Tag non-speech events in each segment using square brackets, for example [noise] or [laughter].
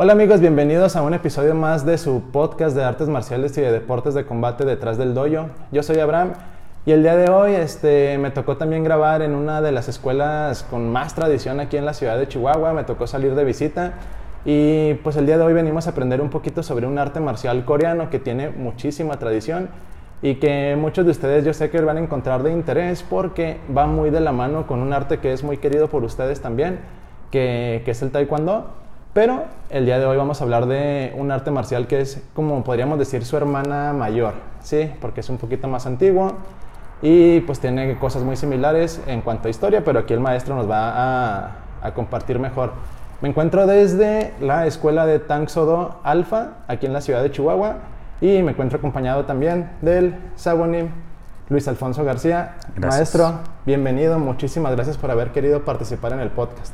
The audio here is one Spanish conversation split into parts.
Hola amigos, bienvenidos a un episodio más de su podcast de artes marciales y de deportes de combate detrás del dojo. Yo soy Abraham y el día de hoy este, me tocó también grabar en una de las escuelas con más tradición aquí en la ciudad de Chihuahua, me tocó salir de visita y pues el día de hoy venimos a aprender un poquito sobre un arte marcial coreano que tiene muchísima tradición y que muchos de ustedes yo sé que van a encontrar de interés porque va muy de la mano con un arte que es muy querido por ustedes también, que, que es el taekwondo. Pero el día de hoy vamos a hablar de un arte marcial que es, como podríamos decir, su hermana mayor, ¿sí? Porque es un poquito más antiguo y pues tiene cosas muy similares en cuanto a historia, pero aquí el maestro nos va a, a compartir mejor. Me encuentro desde la escuela de Tang Sodo Alfa, aquí en la ciudad de Chihuahua, y me encuentro acompañado también del Sabonim Luis Alfonso García. Gracias. Maestro, bienvenido, muchísimas gracias por haber querido participar en el podcast.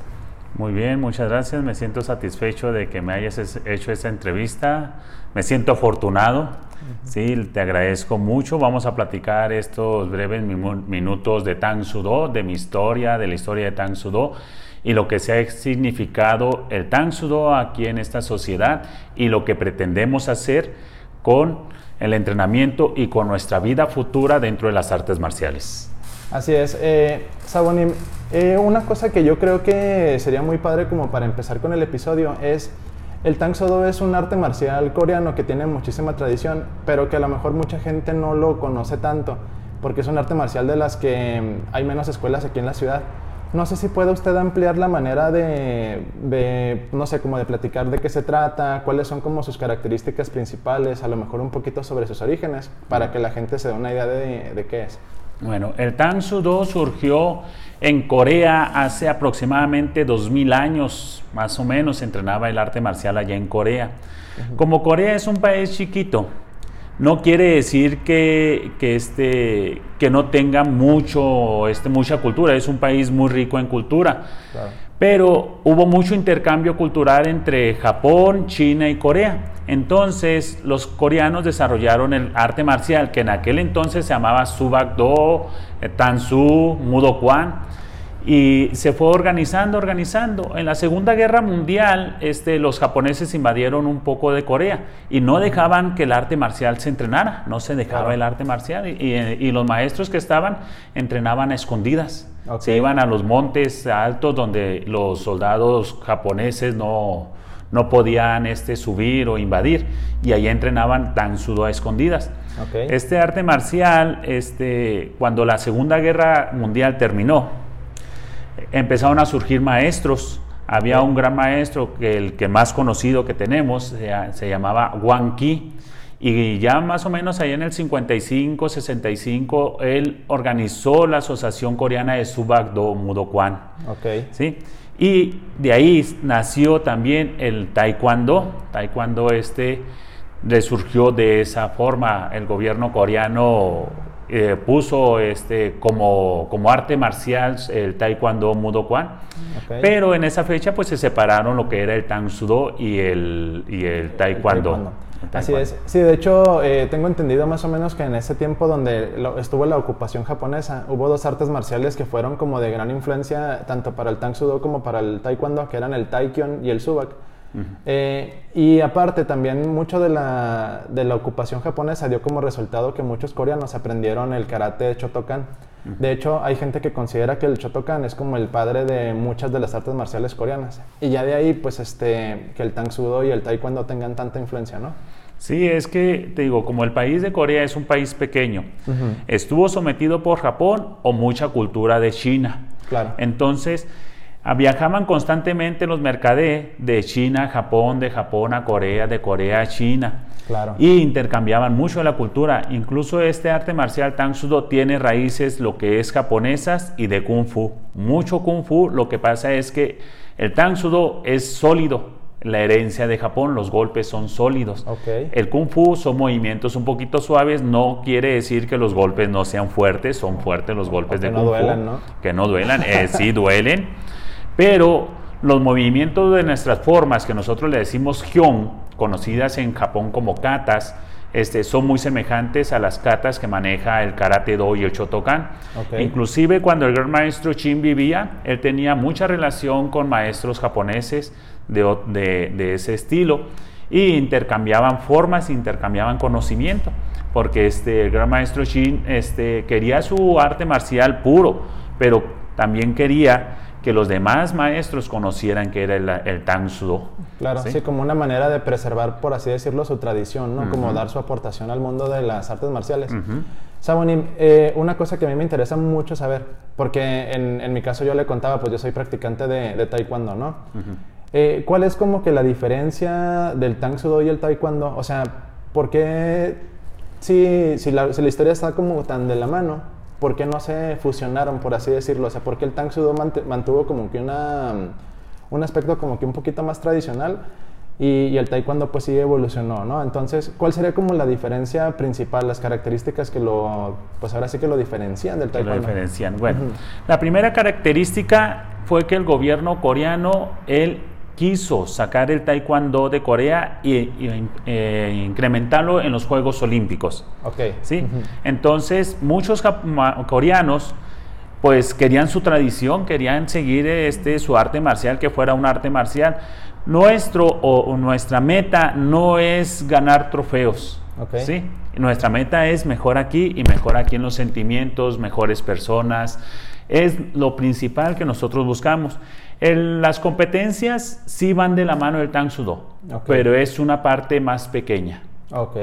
Muy bien, muchas gracias. Me siento satisfecho de que me hayas hecho esta entrevista. Me siento afortunado. Sí, te agradezco mucho. Vamos a platicar estos breves minutos de Tang Sudo, de mi historia, de la historia de Tang Sudo y lo que se ha significado el Tang Sudo aquí en esta sociedad y lo que pretendemos hacer con el entrenamiento y con nuestra vida futura dentro de las artes marciales. Así es. Eh, Sabonim, eh, una cosa que yo creo que sería muy padre como para empezar con el episodio es el Tang Sodo es un arte marcial coreano que tiene muchísima tradición, pero que a lo mejor mucha gente no lo conoce tanto, porque es un arte marcial de las que mm, hay menos escuelas aquí en la ciudad. No sé si puede usted ampliar la manera de, no sé, como de platicar de qué se trata, cuáles son como sus características principales, a lo mejor un poquito sobre sus orígenes, para que la gente se dé una idea de, de qué es. Bueno, el Tang Sudo surgió en Corea hace aproximadamente 2000 años, más o menos, se entrenaba el arte marcial allá en Corea. Como Corea es un país chiquito, no quiere decir que, que, este, que no tenga mucho, este, mucha cultura, es un país muy rico en cultura. Claro. Pero hubo mucho intercambio cultural entre Japón, China y Corea. Entonces los coreanos desarrollaron el arte marcial que en aquel entonces se llamaba Subak-do, eh, Tansu, Mudo Kwan y se fue organizando, organizando. En la Segunda Guerra Mundial, este, los japoneses invadieron un poco de Corea y no dejaban que el arte marcial se entrenara, no se dejaba Claro. el arte marcial y, y- y los maestros que estaban entrenaban a escondidas. Se iban a los montes altos donde los soldados japoneses no, no podían este, subir o invadir y ahí entrenaban tan sudo a escondidas. Este arte marcial, este, cuando la Segunda Guerra Mundial terminó, empezaron a surgir maestros. Había un gran maestro, que el que más conocido que tenemos, se, se llamaba Wang Ki. Y ya más o menos ahí en el 55, 65, él organizó la Asociación Coreana de Subak-do Mudo Kwan. Ok. ¿sí? Y de ahí nació también el taekwondo. Taekwondo este resurgió de esa forma. El gobierno coreano eh, puso este como, como arte marcial el taekwondo Mudo Kwan. Pero en esa fecha pues se separaron lo que era el Tang Sudo y el, y el taekwondo. taekwondo. Así es. Sí, de hecho, eh, tengo entendido más o menos que en ese tiempo donde lo- estuvo la ocupación japonesa, hubo dos artes marciales que fueron como de gran influencia tanto para el Tang Sudo como para el Taekwondo, que eran el Taekyon y el Subak. Eh, y aparte, también mucho de la, de la ocupación japonesa dio como resultado que muchos coreanos aprendieron el karate Shotokan. De hecho, hay gente que considera que el Shotokan es como el padre de muchas de las artes marciales coreanas. Y ya de ahí, pues, este, que el Tang Sudo y el Taekwondo tengan tanta influencia, ¿no? Sí, es que te digo, como el país de Corea es un país pequeño, estuvo sometido por Japón o mucha cultura de China. Claro. Entonces, viajaban constantemente los mercaderes de China a Japón, de Japón a Corea, de Corea a China. Claro. Y intercambiaban mucho la cultura. Incluso este arte marcial Tang Sudo tiene raíces lo que es japonesas y de Kung Fu. Mucho Kung Fu, lo que pasa es que el Tang Sudo es sólido. La herencia de Japón, los golpes son sólidos. Ok. El Kung Fu son movimientos un poquito suaves, no quiere decir que los golpes no sean fuertes, son fuertes los golpes que de no Kung duelan, Fu. ¿no? Que no duelan, eh, sí duelen, [laughs] pero los movimientos de nuestras formas, que nosotros le decimos Hyun, conocidas en Japón como katas, este, son muy semejantes a las katas que maneja el Karate Do y el Shotokan. Ok. Inclusive cuando el gran maestro Chin vivía, él tenía mucha relación con maestros japoneses de, o- de- de ese estilo y intercambiaban formas, intercambiaban conocimiento, porque este, el gran maestro Shin este, quería su arte marcial puro, pero también quería que los demás maestros conocieran que era el, el Tang Sudo. Claro, sí. ¿sí? como una manera de preservar, por así decirlo, su tradición, ¿no? Como dar su aportación al mundo de las artes marciales. Sabonim, eh, una cosa que a mí me interesa mucho saber, porque en, en mi caso yo le contaba, pues yo soy practicante de, de taekwondo, ¿no? Eh, ¿Cuál es como que la diferencia del Tang Soo Do y el taekwondo? O sea, ¿por qué, si, si, la, si la historia está como tan de la mano, por qué no se fusionaron, por así decirlo? O sea, ¿por qué el Tang Soo Do mant- mantuvo como que una, un aspecto como que un poquito más tradicional? Y, y el taekwondo pues sí evolucionó, ¿no? Entonces, ¿cuál sería como la diferencia principal, las características que lo, pues ahora sí que lo diferencian del que lo taekwondo? diferencian. Bueno, Ujú. la primera característica fue que el gobierno coreano, él quiso sacar el taekwondo de Corea y, y, eh, incrementarlo en los Juegos Olímpicos. Ok. ¿sí? Entonces, muchos coreanos pues querían su tradición, querían seguir este, su arte marcial, que fuera un arte marcial. Nuestro o, o nuestra meta no es ganar trofeos, Ok. ¿sí? Nuestra meta es mejor aquí y mejor aquí en los sentimientos, mejores personas. Es lo principal que nosotros buscamos. El- las competencias sí van de la mano del Tang Sudo, Ok. pero es una parte más pequeña.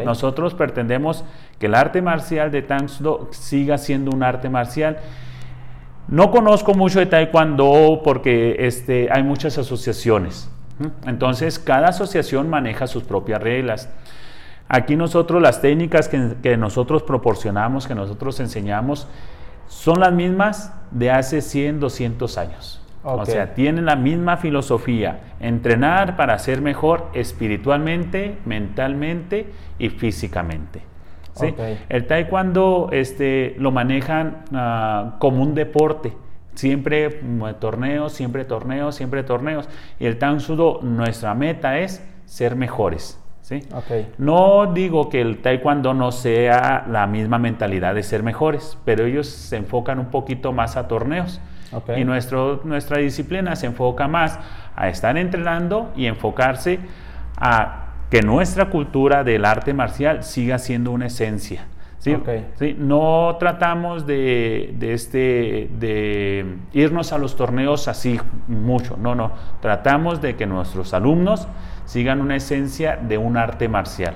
Nosotros pretendemos que el arte marcial de Tang Soo Do siga siendo un arte marcial. No conozco mucho de Taekwondo porque este, hay muchas asociaciones. ¿m? Entonces, cada asociación maneja sus propias reglas. Aquí nosotros las técnicas que, que nosotros proporcionamos, que nosotros enseñamos, son las mismas de hace 100, 200 años. Ok. O sea, tienen la misma filosofía, entrenar para ser mejor espiritualmente, mentalmente y físicamente. ¿sí? Ok. El taekwondo este, lo manejan ah, como un deporte. Siempre mm, torneos, siempre torneos, siempre torneos. Y el Tang Soo Do, nuestra meta es ser mejores. ¿sí? Ok. No digo que el taekwondo no sea la misma mentalidad de ser mejores, pero ellos se enfocan un poquito más a torneos. Y nuestro, nuestra disciplina se enfoca más a estar entrenando y enfocarse a que nuestra cultura del arte marcial siga siendo una esencia. ¿sí? ¿sí? No tratamos de, de este, de irnos a los torneos así mucho, no, no. Tratamos de que nuestros alumnos sigan una esencia de un arte marcial,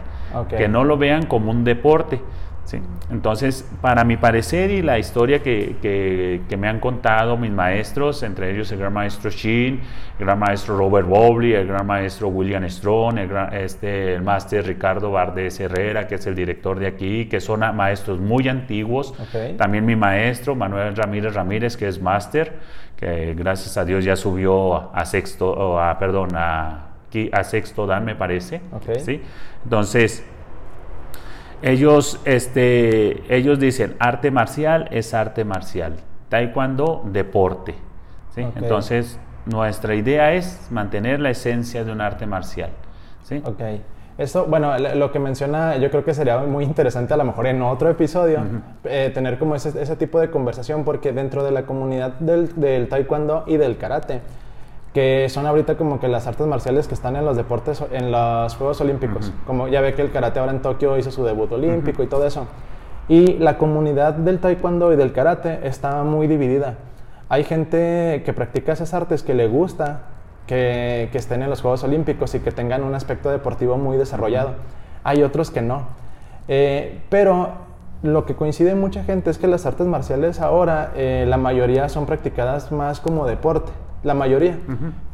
que no lo vean como un deporte. ¿Sí? Entonces, para mi parecer y la historia que, que- que me han contado mis maestros, entre ellos el gran maestro Shin, el gran maestro Robert Bowley, el gran maestro William Strong, el, gran- este, el máster Ricardo Vardés Herrera, que es el director de aquí, que son maestros muy antiguos. Ok. También mi maestro Manuel Ramírez Ramírez, que es máster, que gracias a Dios ya subió a, sexto, a, perdón, a, sexto dan, me parece. Ok. ¿sí? Entonces, ellos, este, ellos dicen, arte marcial es arte marcial, taekwondo, deporte. ¿sí? Entonces, nuestra idea es mantener la esencia de un arte marcial. ¿sí? Ok. Eso, bueno, lo lo que menciona, yo creo que sería muy interesante a lo mejor en otro episodio eh, tener como ese, ese tipo de conversación, porque dentro de la comunidad del, del taekwondo y del karate, que son ahorita como que las artes marciales que están en los deportes, en los Juegos Olímpicos, como ya ve que el karate ahora en Tokio hizo su debut olímpico y todo eso. Y la comunidad del taekwondo y del karate está muy dividida. Hay gente que practica esas artes que le gusta que, que estén en los Juegos Olímpicos y que tengan un aspecto deportivo muy desarrollado. Hay otros que no. Eh, pero lo que coincide mucha gente es que las artes marciales ahora, eh, la mayoría son practicadas más como deporte. La mayoría.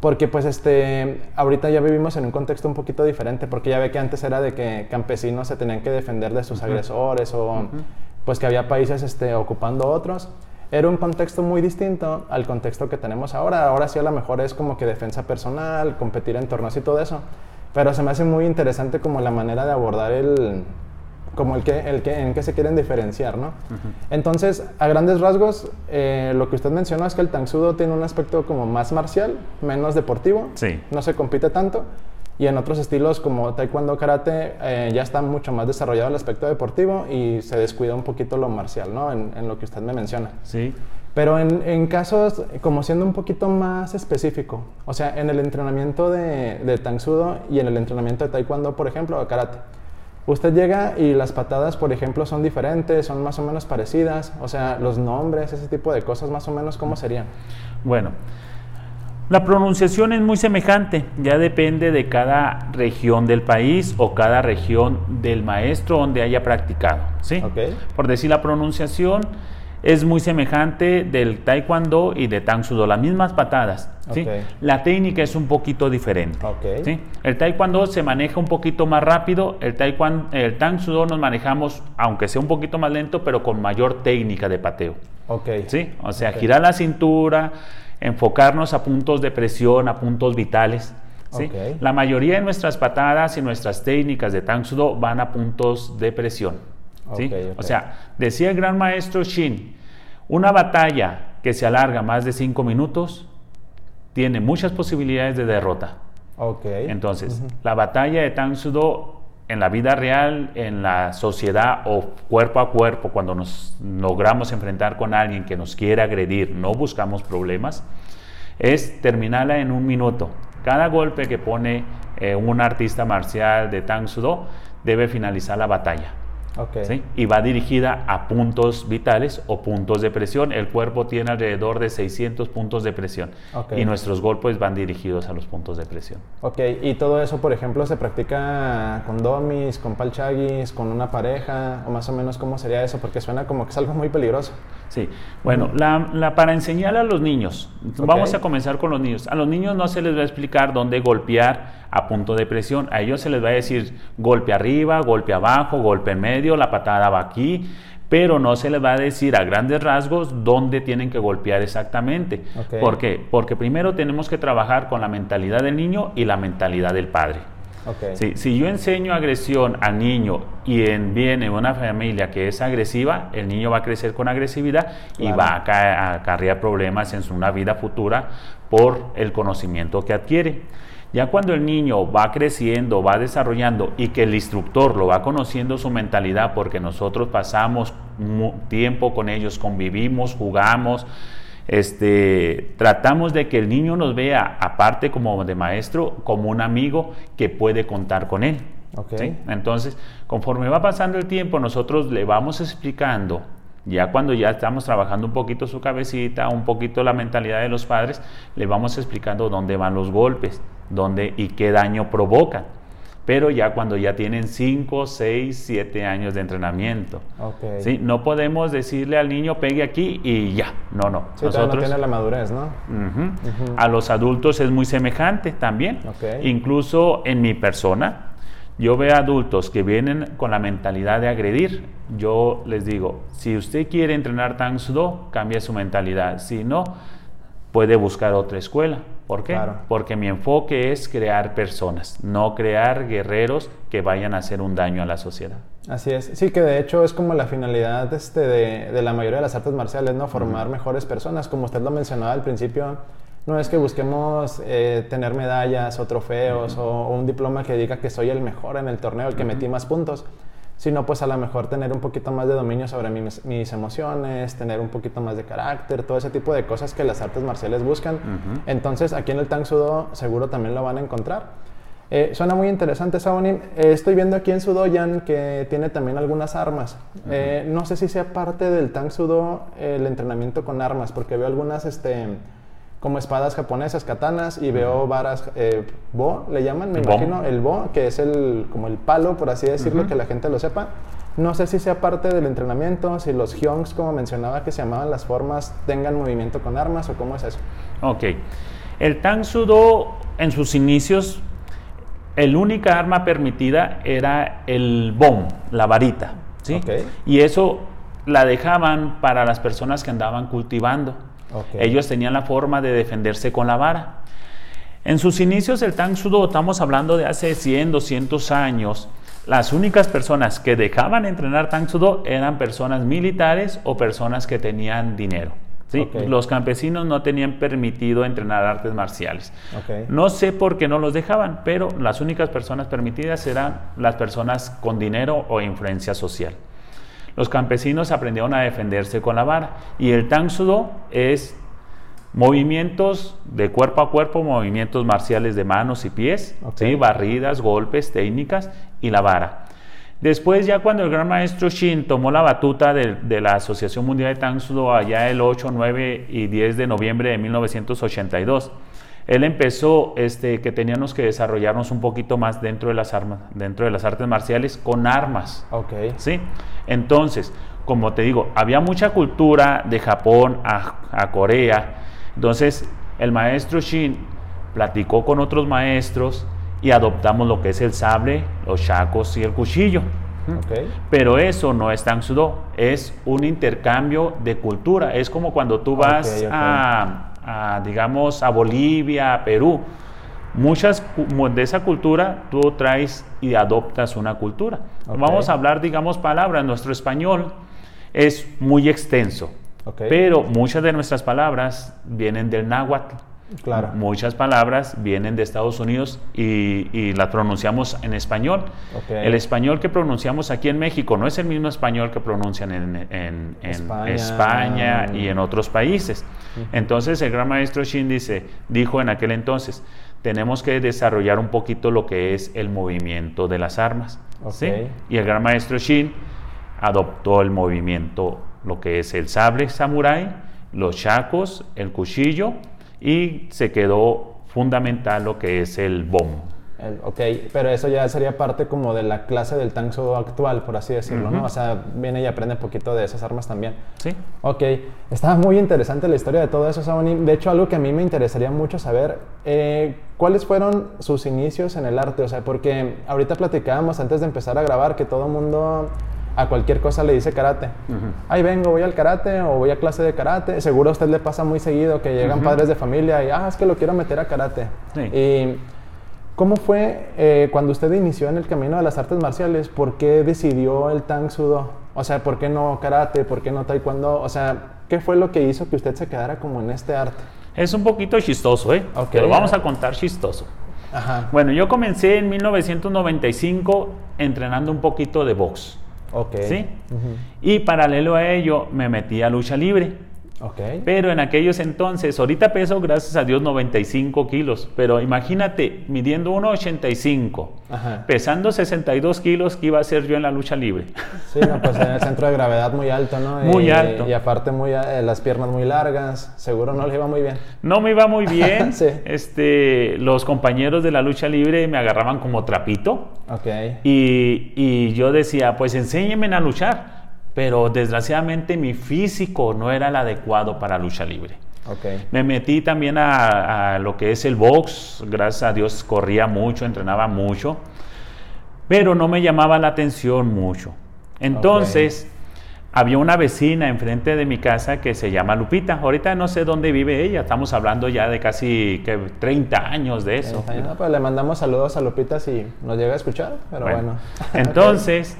Porque pues este, ahorita ya vivimos en un contexto un poquito diferente, porque ya ve que antes era de que campesinos se tenían que defender de sus agresores o pues que había países este, ocupando otros. Era un contexto muy distinto al contexto que tenemos ahora. Ahora sí a lo mejor es como que defensa personal, competir en torneos y todo eso. Pero se me hace muy interesante como la manera de abordar el, como el que, el que, en qué se quieren diferenciar, ¿no? Entonces, a grandes rasgos, eh, lo que usted mencionó es que el Tang Soo Do tiene un aspecto como más marcial, menos deportivo, Sí. no se compite tanto, y en otros estilos como taekwondo, karate, eh, ya está mucho más desarrollado el aspecto deportivo y se descuida un poquito lo marcial, ¿no? En, en lo que usted me menciona. Sí. Pero en, en, casos, como siendo un poquito más específico, o sea, en el entrenamiento de, de Tang Sudo y en el entrenamiento de Taekwondo, por ejemplo, o Karate, usted llega y las patadas, por ejemplo, son diferentes, son más o menos parecidas, o sea, los nombres, ese tipo de cosas, más o menos, ¿cómo serían? Bueno, la pronunciación es muy semejante, ya depende de cada región del país o cada región del maestro donde haya practicado, ¿sí? Okay. Por decir la pronunciación es muy semejante del taekwondo y de tang sudo, las mismas patadas. La técnica es un poquito diferente. El taekwondo se maneja un poquito más rápido, el, taekwondo, el tang sudo nos manejamos, aunque sea un poquito más lento, pero con mayor técnica de pateo. Ok. ¿sí? O sea, girar la cintura, enfocarnos a puntos de presión, a puntos vitales. ¿sí? La mayoría de nuestras patadas y nuestras técnicas de tang sudo van a puntos de presión. O sea, decía el gran maestro Shin, una batalla que se alarga más de cinco minutos tiene muchas posibilidades de derrota. Entonces, la batalla de Tang Sudo en la vida real, en la sociedad o cuerpo a cuerpo, cuando nos logramos enfrentar con alguien que nos quiere agredir, no buscamos problemas, es terminarla en un minuto. Cada golpe que pone eh, un artista marcial de Tang Sudo debe finalizar la batalla. Ok. ¿sí? Y va dirigida a puntos vitales o puntos de presión. El cuerpo tiene alrededor de 600 puntos de presión y nuestros golpes van dirigidos a los puntos de presión. Ok, y todo eso, por ejemplo, se practica con domis, con palchagis, con una pareja, o más o menos cómo sería eso, porque suena como que es algo muy peligroso. Sí, bueno, la, la- para enseñar a los niños, vamos a comenzar con los niños. A los niños no se les va a explicar dónde golpear a punto de presión. A ellos se les va a decir golpe arriba, golpe abajo, golpe en medio, la patada va aquí, pero no se les va a decir a grandes rasgos dónde tienen que golpear exactamente. ¿Por qué? Porque primero tenemos que trabajar con la mentalidad del niño y la mentalidad del padre. Sí, si yo enseño agresión al niño y en, viene una familia que es agresiva, el niño va a crecer con agresividad y va a, ca- a acarrear problemas en su una vida futura por el conocimiento que adquiere. Ya cuando el niño va creciendo, va desarrollando y que el instructor lo va conociendo su mentalidad porque nosotros pasamos tiempo con ellos, convivimos, jugamos, este, tratamos de que el niño nos vea, aparte como de maestro, como un amigo que puede contar con él. Ok. ¿sí? Entonces, conforme va pasando el tiempo, nosotros le vamos explicando, ya cuando ya estamos trabajando un poquito su cabecita, un poquito la mentalidad de los padres, le vamos explicando dónde van los golpes, dónde y qué daño provocan. Pero ya cuando ya tienen 5, 6, 7 años de entrenamiento. ¿sí? No podemos decirle al niño pegue aquí y ya. No, no. Sí, todavía no tiene la madurez, ¿no? A los adultos es muy semejante también. Incluso en mi persona, yo veo adultos que vienen con la mentalidad de agredir. Yo les digo, si usted quiere entrenar Tang Sudo, cambie su mentalidad. Si no, puede buscar otra escuela. ¿Por qué? Claro. Porque mi enfoque es crear personas, no crear guerreros que vayan a hacer un daño a la sociedad. Así es. Sí, que de hecho es como la finalidad este, de, de la mayoría de las artes marciales, ¿no? Formar mejores personas. Como usted lo mencionaba al principio, no es que busquemos eh, tener medallas o trofeos o, o un diploma que diga que soy el mejor en el torneo, el que metí más puntos, sino pues a lo mejor tener un poquito más de dominio sobre mis, mis emociones, tener un poquito más de carácter, todo ese tipo de cosas que las artes marciales buscan. Entonces aquí en el Tang Sudo seguro también lo van a encontrar. Eh, suena muy interesante, Sabonim. Eh, estoy viendo aquí en Sudoyan que tiene también algunas armas. Eh, no sé si sea parte del Tang Sudo el entrenamiento con armas, porque veo algunas este, como espadas japonesas, katanas, y veo varas, eh, bo, le llaman, me imagino, el bo, que es el, como el palo, por así decirlo, Ujú. que la gente lo sepa. No sé si sea parte del entrenamiento, si los hyongs, como mencionaba, que se llamaban las formas, tengan movimiento con armas o cómo es eso. Ok. El Tang Sudo en sus inicios, el única arma permitida era el bom, la varita. ¿sí? Ok. Y eso la dejaban para las personas que andaban cultivando. Ellos tenían la forma de defenderse con la vara. En sus inicios el Tang Sudo, estamos hablando de hace 100, 200 años, las únicas personas que dejaban entrenar Tang Sudo eran personas militares o personas que tenían dinero. Los campesinos no tenían permitido entrenar artes marciales. No sé por qué no los dejaban, pero las únicas personas permitidas eran las personas con dinero o influencia social. Los campesinos aprendieron a defenderse con la vara. Y el Tang Sudo es movimientos de cuerpo a cuerpo, movimientos marciales de manos y pies, barridas, golpes, técnicas y la vara. Después ya cuando el gran maestro Shin tomó la batuta de, de la Asociación Mundial de Tang Sudo allá el 8, 9 y 10 de noviembre de 1982, él empezó este, que teníamos que desarrollarnos un poquito más dentro de las armas, dentro de las artes marciales con armas. Ok. ¿sí? Entonces, como te digo, había mucha cultura de Japón a, a Corea. Entonces, el maestro Shin platicó con otros maestros y adoptamos lo que es el sable, los chacos y el cuchillo. Ok. Pero eso no es Tang Sudo, es un intercambio de cultura. Es como cuando tú vas. A, a, digamos, a Bolivia, a Perú. Muchas de esa cultura tú traes y adoptas una cultura. Vamos a hablar, digamos, palabras. Nuestro español es muy extenso, pero muchas de nuestras palabras vienen del náhuatl. Claro. Muchas palabras vienen de Estados Unidos y, y las pronunciamos en español. El español que pronunciamos aquí en México no es el mismo español que pronuncian en, en- en España. España. y en otros países. Entonces el gran maestro Shin dice, dijo en aquel entonces, tenemos que desarrollar un poquito lo que es el movimiento de las armas. Y el gran maestro Shin adoptó el movimiento, lo que es el sable samurái, los chacos, el cuchillo y se quedó fundamental lo que es el bom. El- ok, pero eso ya sería parte como de la clase del Tang Sudo actual, por así decirlo, ¿no? O sea, viene y aprende un poquito de esas armas también. ¿sí? Ok, estaba muy interesante la historia de todo eso, Sauni. De hecho, algo que a mí me interesaría mucho saber, eh, ¿cuáles fueron sus inicios en el arte? O sea, porque ahorita platicábamos antes de empezar a grabar que todo mundo a cualquier cosa le dice karate. Ahí vengo, voy al karate o voy a clase de karate. Seguro a usted le pasa muy seguido que llegan padres de familia y, ah, es que lo quiero meter a karate. Sí. Y, ¿Cómo fue eh, cuando usted inició en el camino de las artes marciales? ¿Por qué decidió el Tang Sudo? O sea, ¿por qué no karate? ¿Por qué no taekwondo? O sea, ¿qué fue lo que hizo que usted se quedara como en este arte? Es un poquito chistoso, ¿eh? Ok. Te lo vamos a contar chistoso. Ajá. Bueno, yo comencé en 1995 entrenando un poquito de box, Ok. ¿sí? Y paralelo a ello me metí a lucha libre. Pero en aquellos entonces, ahorita peso, gracias a Dios, 95 kilos. Pero imagínate, midiendo 1,85, Ajá. pesando 62 kilos, ¿qué iba a hacer yo en la lucha libre? Sí, no, pues en el [laughs] centro de gravedad muy alto, ¿no? Muy Y- alto. Y aparte muy, eh, las piernas muy largas. Seguro no le iba muy bien. No me iba muy bien. [laughs] Sí. este, los compañeros de la lucha libre me agarraban como trapito. Ok. Y, y yo decía, pues enséñenme a luchar. Pero desgraciadamente mi físico no era el adecuado para lucha libre. Ok. Me metí también a, a lo que es el box. Gracias a Dios corría mucho, entrenaba mucho. Pero no me llamaba la atención mucho. Entonces, había una vecina enfrente de mi casa que se llama Lupita. Ahorita no sé dónde vive ella. Estamos hablando ya de casi que 30 años de eso. Pues le mandamos saludos a Lupita si nos llega a escuchar, pero bueno. [laughs] [laughs] Entonces,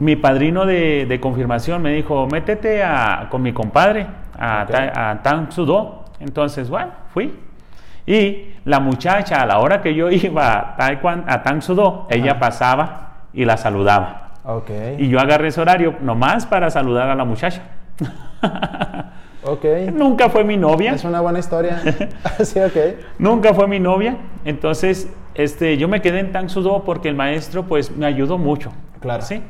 mi padrino de, de confirmación me dijo, métete a- con mi compadre a, Ok. Ta- a Tang Sudo. Entonces, bueno, fui. Y la muchacha, a la hora que yo [laughs] iba a, Taekwondo- a Tang Sudo, ella pasaba y la saludaba. Ok. Y yo agarré ese horario nomás para saludar a la muchacha. [laughs] Ok. Nunca fue mi novia. Es una buena historia. [laughs] sí, ok. Nunca fue mi novia. Entonces, este, yo me quedé en Tang Sudo porque el maestro pues me ayudó mucho. Claro. Sí.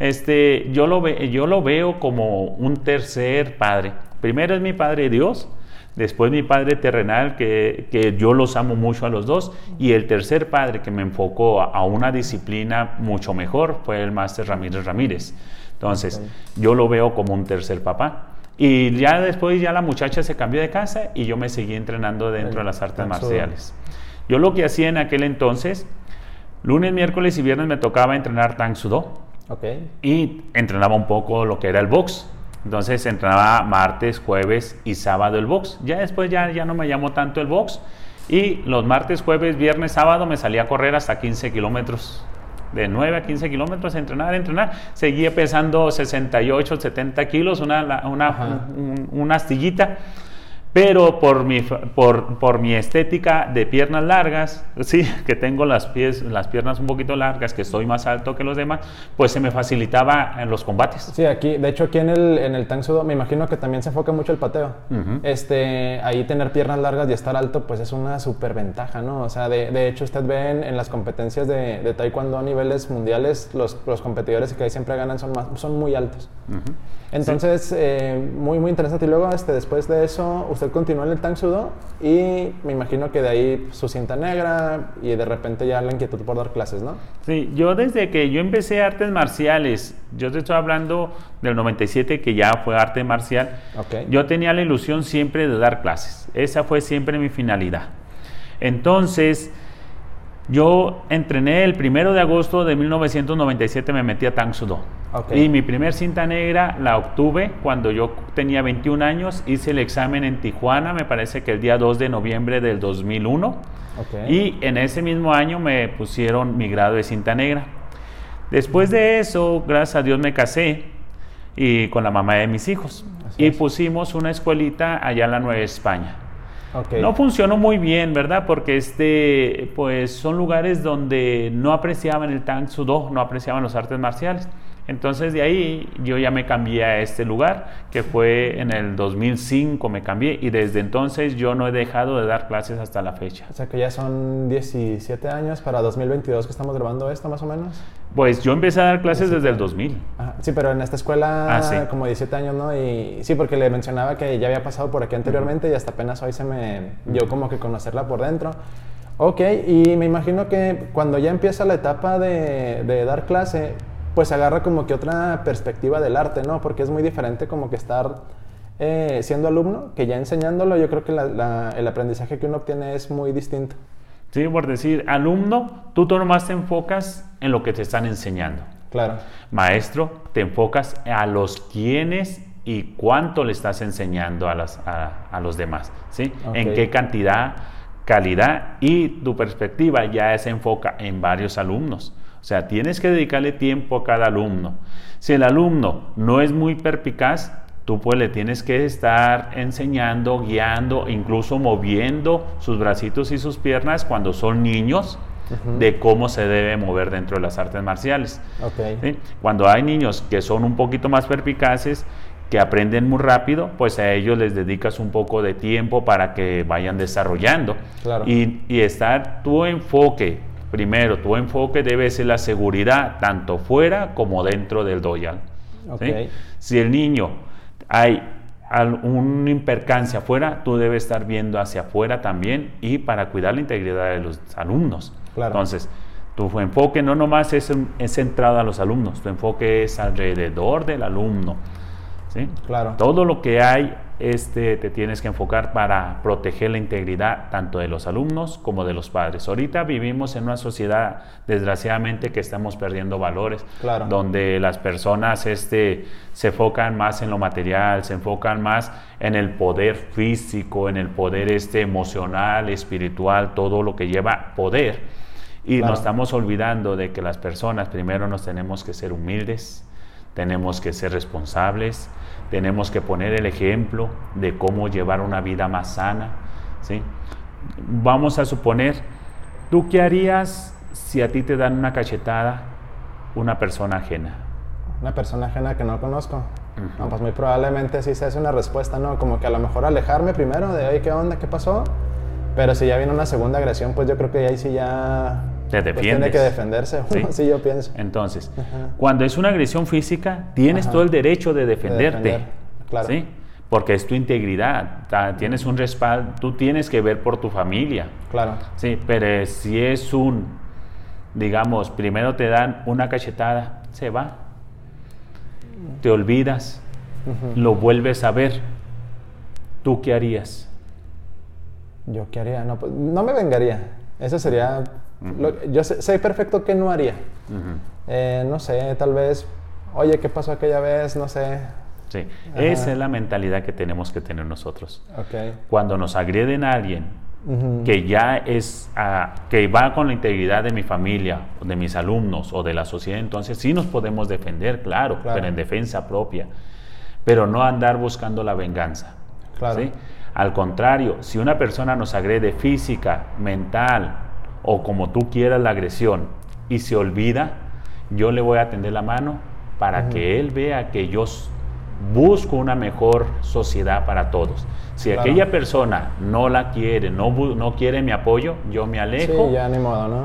Este, yo lo, ve- yo lo veo como un tercer padre. Primero es mi padre Dios, después mi padre terrenal, que, que yo los amo mucho a los dos, y el tercer padre que me enfocó a, a una disciplina mucho mejor fue el máster Ramírez Ramírez. Entonces, yo lo veo como un tercer papá. Y ya después ya la muchacha se cambió de casa y yo me seguí entrenando dentro de las artes marciales. Yo lo que hacía en aquel entonces, lunes, miércoles y viernes me tocaba entrenar Tang Sudo Ok. y entrenaba un poco lo que era el box. Entonces entrenaba martes, jueves y sábado el box. Ya después ya, ya no me llamó tanto el box. Y los martes, jueves, viernes, sábado me salía a correr hasta 15 kilómetros. de 9 a 15 kilómetros, entrenar, entrenar. Seguía pesando 68, 70 kilos, una, una, una astillita pero por mi, por, por, mi estética de piernas largas, sí, [laughs] que tengo las, pies, las piernas un poquito largas, que estoy más alto que los demás, pues se me facilitaba en los combates. Sí, aquí, de hecho aquí en el, en el Tang Sudo me imagino que también se enfoca mucho el pateo. este, ahí tener piernas largas y estar alto, pues es una super ventaja, ¿no? O sea, de, de hecho usted ve en, las competencias de, de, taekwondo a niveles mundiales, los, los, competidores que ahí siempre ganan son, más, son muy altos. Entonces, eh, muy, muy interesante. Y luego, este, después de eso, usted continuó en el Tang Sudo y me imagino que de ahí su cinta negra y de repente ya la inquietud por dar clases, ¿no? Sí, yo desde que yo empecé artes marciales, yo te estoy hablando del 97 que ya fue arte marcial, yo tenía la ilusión siempre de dar clases. Esa fue siempre mi finalidad. Entonces, yo entrené el primero de agosto de 1997, me metí a Tang Sudo. Y mi primer cinta negra la obtuve cuando yo tenía 21 años. Hice el examen en Tijuana, me parece que el día 2 de noviembre del 2001. Y en ese mismo año me pusieron mi grado de cinta negra. Después de eso, gracias a Dios me casé y con la mamá de mis hijos. y pusimos una escuelita allá en la Nueva España. No funcionó muy bien, ¿verdad? Porque este, pues son lugares donde no apreciaban el Tang Sudo, no apreciaban los artes marciales. Entonces de ahí yo ya me cambié a este lugar, que fue en el 2005 me cambié y desde entonces yo no he dejado de dar clases hasta la fecha. O sea que ya son 17 años para 2022 que estamos grabando esto más o menos. Pues yo empecé a dar clases desde el 2000. sí, pero en esta escuela ah, como 17 años, ¿no? Y sí, porque le mencionaba que ya había pasado por aquí anteriormente y hasta apenas hoy se me dio como que conocerla por dentro. Ok, y me imagino que cuando ya empieza la etapa de, de dar clase, pues agarra como que otra perspectiva del arte, ¿no? Porque es muy diferente como que estar eh, siendo alumno que ya enseñándolo, yo creo que el aprendizaje que uno obtiene es muy distinto. Sí, por decir, alumno, tú nomás te enfocas en lo que te están enseñando. Claro. Maestro, te enfocas a los quienes y cuánto le estás enseñando a, las, a, los demás, ¿sí? En qué cantidad, calidad y tu perspectiva ya se enfoca en varios alumnos. O sea, tienes que dedicarle tiempo a cada alumno. Si el alumno no es muy perpicaz, tú pues le tienes que estar enseñando, guiando, incluso moviendo sus bracitos y sus piernas cuando son niños de cómo se debe mover dentro de las artes marciales. Cuando hay niños que son un poquito más perpicaces, que aprenden muy rápido, pues a ellos les dedicas un poco de tiempo para que vayan desarrollando. Y, y estar tu enfoque Primero, tu enfoque debe ser la seguridad, tanto fuera como dentro del doyal. Si el niño hay una impercancia afuera, tú debes estar viendo hacia afuera también y para cuidar la integridad de los alumnos. Entonces, tu enfoque no nomás es, es centrado a los alumnos, tu enfoque es alrededor del alumno. ¿sí? Claro. Todo lo que hay este, te tienes que enfocar para proteger la integridad tanto de los alumnos como de los padres. Ahorita vivimos en una sociedad, desgraciadamente, que estamos perdiendo valores, donde las personas este, se enfocan más en lo material, se enfocan más en el poder físico, en el poder este, emocional, espiritual, todo lo que lleva poder. Y nos estamos olvidando de que las personas primero nos tenemos que ser humildes, tenemos que ser responsables, tenemos que poner el ejemplo de cómo llevar una vida más sana. ¿sí? Vamos a suponer, ¿tú qué harías si a ti te dan una cachetada una persona ajena? Una persona ajena que no conozco. pues muy probablemente sí se hace una respuesta, ¿no? Como que a lo mejor alejarme primero de, oye, ¿qué onda? ¿Qué pasó? Pero si ya viene una segunda agresión, pues yo creo que ahí sí ya te pues tiene que defenderse, [laughs] ¿Sí? yo pienso. Entonces, cuando es una agresión física, tienes todo el derecho de defenderte. claro. ¿sí? Porque es tu integridad, tienes un respaldo, tú tienes que ver por tu familia. Claro. Sí, pero si es un, digamos, primero te dan una cachetada, se va. Te olvidas, lo vuelves a ver. ¿Tú qué harías? ¿Yo qué haría? No, pues, no me vengaría. Eso sería yo sé, perfecto qué no haría. Eh, no sé, tal vez, oye, ¿qué pasó aquella vez? No sé. Sí, esa es la mentalidad que tenemos que tener nosotros. Okay. Cuando nos agreden a alguien, que ya es, ah, que va con la integridad de mi familia, de mis alumnos o de la sociedad, entonces sí nos podemos defender, claro, pero en defensa propia, pero no andar buscando la venganza. ¿sí? Al contrario, si una persona nos agrede física, mental o como tú quieras la agresión y se olvida, yo le voy a tender la mano para que él vea que yo busco una mejor sociedad para todos. Si aquella persona no la quiere, no, no quiere mi apoyo, yo me alejo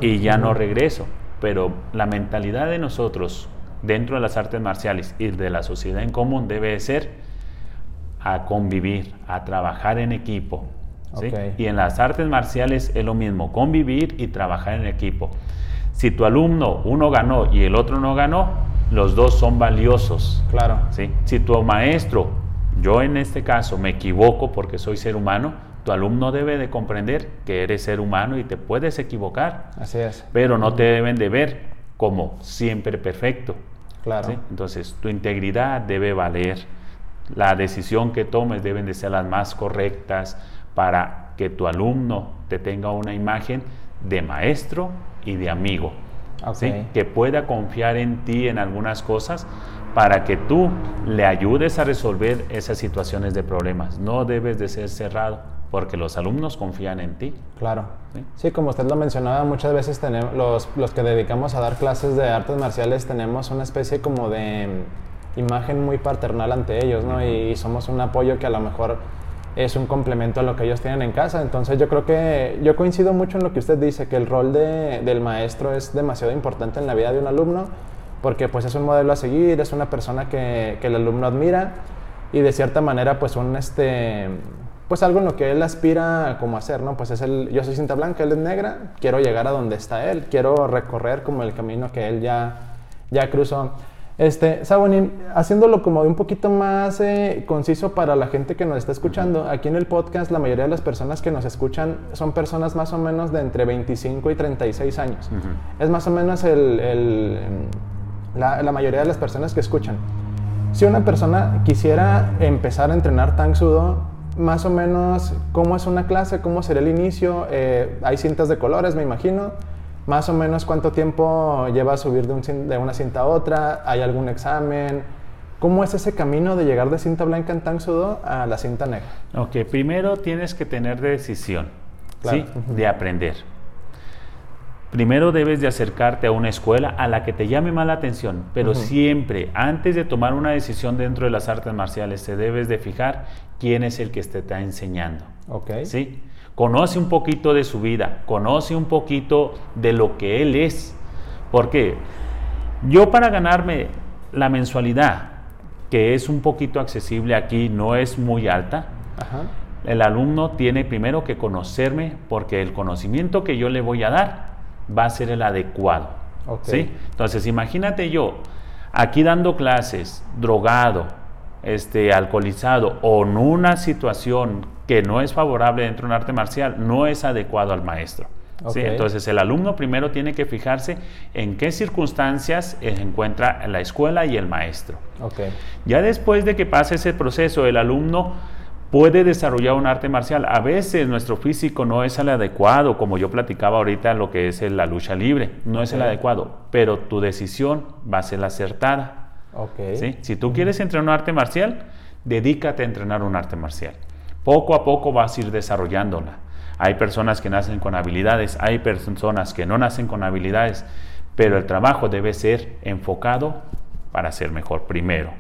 y ya no regreso. Pero la mentalidad de nosotros dentro de las artes marciales y de la sociedad en común debe ser a convivir, a trabajar en equipo. Y en las artes marciales es lo mismo, convivir y trabajar en equipo. Si tu alumno, uno ganó y el otro no ganó, los dos son valiosos. Claro. ¿sí? Si tu maestro, yo en este caso me equivoco porque soy ser humano, tu alumno debe de comprender que eres ser humano y te puedes equivocar. Así es. Pero no te deben de ver como siempre perfecto. Claro. Entonces, tu integridad debe valer. La decisión que tomes deben de ser las más correctas para que tu alumno te tenga una imagen de maestro y de amigo. Que pueda confiar en ti en algunas cosas para que tú le ayudes a resolver esas situaciones de problemas. No debes de ser cerrado porque los alumnos confían en ti. Claro. Sí, como usted lo mencionaba, muchas veces tenemos, los, los que dedicamos a dar clases de artes marciales tenemos una especie como de imagen muy paternal ante ellos, ¿no? y somos un apoyo que a lo mejor es un complemento a lo que ellos tienen en casa. Entonces yo creo que yo coincido mucho en lo que usted dice, que el rol de, del maestro es demasiado importante en la vida de un alumno, porque pues es un modelo a seguir, es una persona que, que el alumno admira y de cierta manera pues un este pues algo en lo que él aspira como hacer, ¿no? Pues es el, yo soy cinta blanca, él es negra, quiero llegar a donde está él, quiero recorrer como el camino que él ya, ya cruzó. Este, Sabonin, haciéndolo como un poquito más eh, conciso para la gente que nos está escuchando, aquí en el podcast la mayoría de las personas que nos escuchan son personas más o menos de entre 25 y 36 años. Es más o menos el, la, la, mayoría de las personas que escuchan. Si una persona quisiera empezar a entrenar Tang Sudo, más o menos cómo es una clase, cómo será el inicio, eh, hay cintas de colores, me imagino más o menos cuánto tiempo lleva a subir de, una cinta a otra, hay algún examen, ¿Cómo es ese camino de llegar de cinta blanca en Tang Sudo a la cinta negra? Ok, primero tienes que tener decisión, ¿sí? De aprender. Primero debes de acercarte a una escuela a la que te llame más la atención, pero siempre, antes de tomar una decisión dentro de las artes marciales, te debes de fijar quién es el que te está enseñando. Ok. ¿Sí? Conoce un poquito de su vida, conoce un poquito de lo que él es. Porque yo para ganarme la mensualidad, que es un poquito accesible aquí, no es muy alta, el alumno tiene primero que conocerme porque el conocimiento que yo le voy a dar va a ser el adecuado. ¿sí? Entonces imagínate yo aquí dando clases, drogado, este, alcoholizado o en una situación que no es favorable dentro de un arte marcial, no es adecuado al maestro. Entonces el alumno primero tiene que fijarse en qué circunstancias encuentra la escuela y el maestro. Ya después de que pase ese proceso, el alumno puede desarrollar un arte marcial. A veces nuestro físico no es el adecuado, como yo platicaba ahorita lo que es la lucha libre, no es el adecuado, pero tu decisión va a ser la acertada. Si tú quieres entrenar un arte marcial, dedícate a entrenar un arte marcial. Poco a poco vas a ir desarrollándola. Hay personas que nacen con habilidades, hay personas que no nacen con habilidades, pero el trabajo debe ser enfocado para ser mejor primero.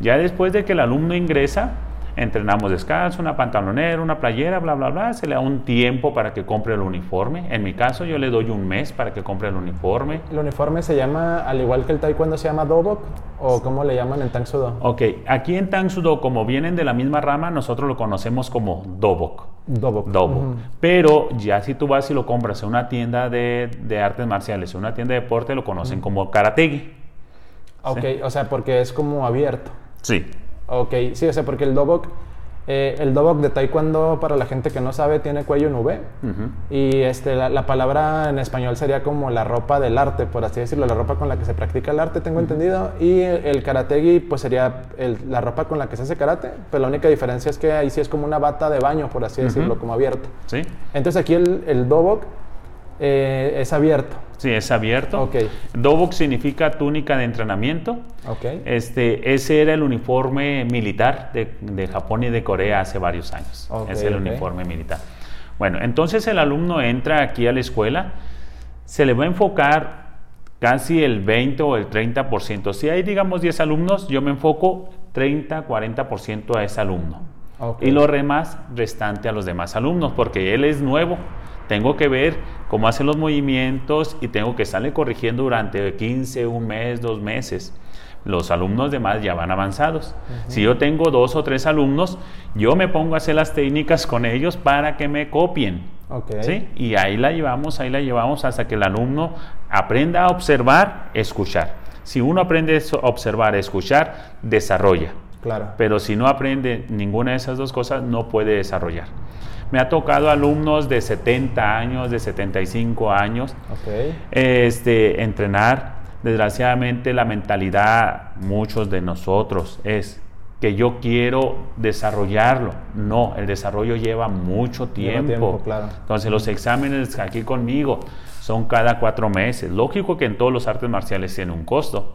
Ya después de que el alumno ingresa, entrenamos descalzo, una pantalonera, una playera, bla, bla, bla. Se le da un tiempo para que compre el uniforme. En mi caso, yo le doy un mes para que compre el uniforme. ¿El uniforme se llama, al igual que el taekwondo, se llama dobok? ¿O cómo le llaman en Tang Sudo? Ok, aquí en Tang Sudo, como vienen de la misma rama, nosotros lo conocemos como dobok. Dobok. Dobok. Pero ya si tú vas y lo compras en una tienda de, de artes marciales, en una tienda de deporte, lo conocen como karategi. Ok, o sea, porque es como abierto. Sí. Ok, sí, o sea, porque el dobok Eh, el dobok de taekwondo, para la gente que no sabe, tiene cuello en V. Y este, la, la palabra en español sería como la ropa del arte, por así decirlo, la ropa con la que se practica el arte, tengo entendido. Y el, el karategi, pues sería el- la ropa con la que se hace karate, pero la única diferencia es que ahí sí es como una bata de baño, por así decirlo, como abierto. ¿Sí? Entonces aquí el, el dobok eh, es abierto. Sí, es abierto. Ok. Dobok significa túnica de entrenamiento. Ok. Este, ese era el uniforme militar de, de Japón y de Corea hace varios años. Ok, es el uniforme militar. Bueno, entonces el alumno entra aquí a la escuela, se le va a enfocar casi el 20 o el 30%. Si hay, digamos, 10 alumnos, yo me enfoco 30, 40% a ese alumno. Y lo demás restante a los demás alumnos, porque él es nuevo. Tengo que ver cómo hace los movimientos y tengo que estarle corrigiendo durante 15, un mes, dos meses. Los alumnos demás ya van avanzados. Si yo tengo dos o tres alumnos, yo me pongo a hacer las técnicas con ellos para que me copien. ¿sí? Y ahí la llevamos, ahí la llevamos hasta que el alumno aprenda a observar, escuchar. Si uno aprende a observar, escuchar, desarrolla. Claro. Pero si no aprende ninguna de esas dos cosas, no puede desarrollar. Me ha tocado alumnos de 70 años, de 75 años, este, entrenar. Desgraciadamente la mentalidad, muchos de nosotros, es que yo quiero desarrollarlo. No, el desarrollo lleva mucho Lleva tiempo. tiempo, claro. Entonces los exámenes aquí conmigo son cada cuatro meses. Lógico que en todos los artes marciales tiene un costo.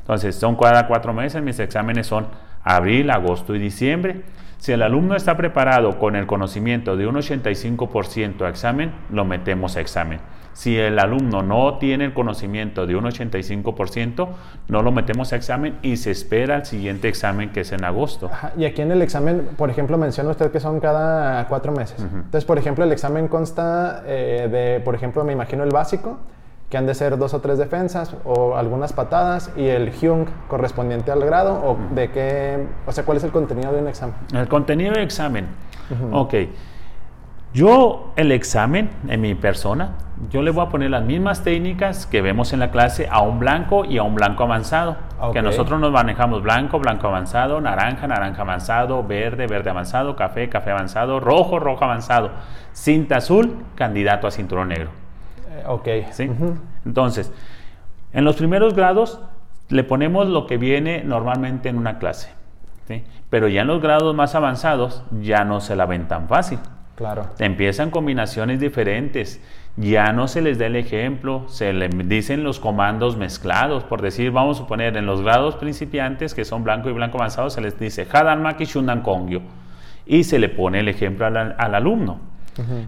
Entonces son cada cuatro meses, mis exámenes son abril, agosto y diciembre. Si el alumno está preparado con el conocimiento de un 85% a examen, lo metemos a examen. Si el alumno no tiene el conocimiento de un 85%, no lo metemos a examen y se espera el siguiente examen que es en agosto. Ajá, Y aquí en el examen, por ejemplo, menciona usted que son cada cuatro meses. Entonces, por ejemplo, el examen consta eh, de, por ejemplo, me imagino el básico, que han de ser dos o tres defensas o algunas patadas, y el Hyung correspondiente al grado, o de qué, o sea, cuál es el contenido de un examen. El contenido del examen. Ok. Yo, el examen, en mi persona, yo le voy a poner las mismas técnicas que vemos en la clase a un blanco y a un blanco avanzado. Que nosotros nos manejamos blanco, blanco avanzado, naranja, naranja avanzado, verde, verde avanzado, café, café avanzado, rojo, rojo avanzado, cinta azul, candidato a cinturón negro. Ok. ¿sí? Entonces, en los primeros grados le ponemos lo que viene normalmente en una clase, ¿sí? pero ya en los grados más avanzados ya no se la ven tan fácil. Claro. Empiezan combinaciones diferentes, ya no se les da el ejemplo, se le dicen los comandos mezclados, por decir, vamos a suponer en los grados principiantes, que son blanco y blanco avanzado, se les dice Hadan Maki Shundan Kongyo y se le pone el ejemplo al, al alumno.